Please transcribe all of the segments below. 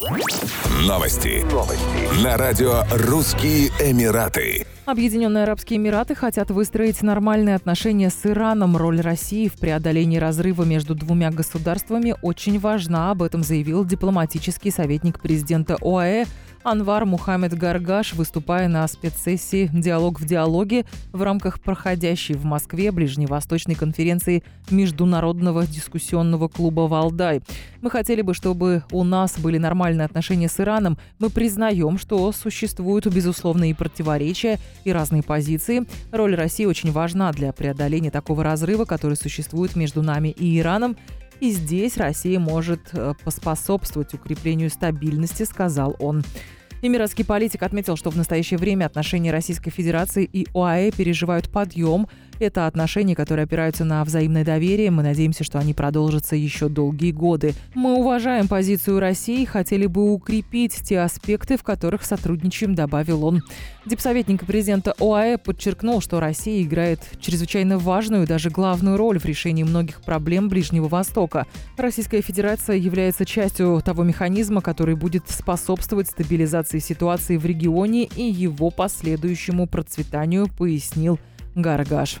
Новости. Новости. На радио «Русские Эмираты». Объединенные Арабские Эмираты хотят выстроить нормальные отношения с Ираном. Роль России в преодолении разрыва между двумя государствами очень важна. Об этом заявил дипломатический советник президента ОАЭ Анвар Мухаммед Гаргаш, выступая на спецсессии «Диалог в диалоге» в рамках проходящей в Москве ближневосточной конференции Международного дискуссионного клуба «Валдай». Мы хотели бы, чтобы у нас были нормальные отношения с Ираном. Мы признаем, что существуют безусловные противоречия и разные позиции. Роль России очень важна для преодоления такого разрыва, который существует между нами и Ираном. И здесь Россия может э, поспособствовать укреплению стабильности, сказал он. Эмиратский политик отметил, что в настоящее время отношения Российской Федерации и ОАЭ переживают подъем. Это отношения, которые опираются на взаимное доверие. Мы надеемся, что они продолжатся еще долгие годы. Мы уважаем позицию России и хотели бы укрепить те аспекты, в которых сотрудничаем, добавил он. Дипсоветник президента ОАЭ подчеркнул, что Россия играет чрезвычайно важную, даже главную роль в решении многих проблем Ближнего Востока. Российская Федерация является частью того механизма, который будет способствовать стабилизации ситуации в регионе и его последующему процветанию, пояснил Гаргаш.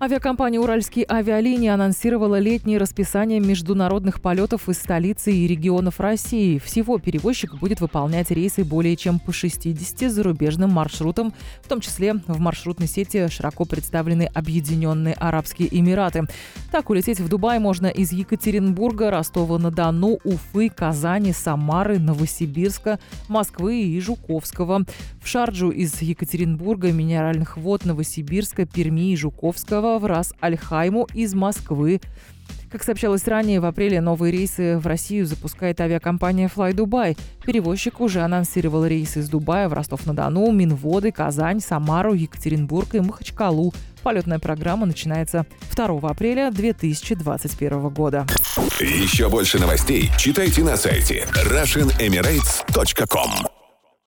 Авиакомпания «Уральские авиалинии» анонсировала летнее расписание международных полетов из столицы и регионов России. Всего перевозчик будет выполнять рейсы более чем по 60 зарубежным маршрутам, в том числе в маршрутной сети широко представлены Объединенные Арабские Эмираты. Так, улететь в Дубай можно из Екатеринбурга, Ростова-на-Дону, Уфы, Казани, Самары, Новосибирска, Москвы и Жуковского. В Шарджу из Екатеринбурга, Минеральных вод Новосибирска, Перми и Жуковского в Рас-Альхайму из Москвы. Как сообщалось ранее, в апреле новые рейсы в Россию запускает авиакомпания Fly Dubai. Перевозчик уже анонсировал рейсы из Дубая в Ростов-на-Дону, Минводы, Казань, Самару, Екатеринбург и Махачкалу. Полетная программа начинается 2 апреля 2021 года. Еще больше новостей читайте на сайте RussianEmirates.com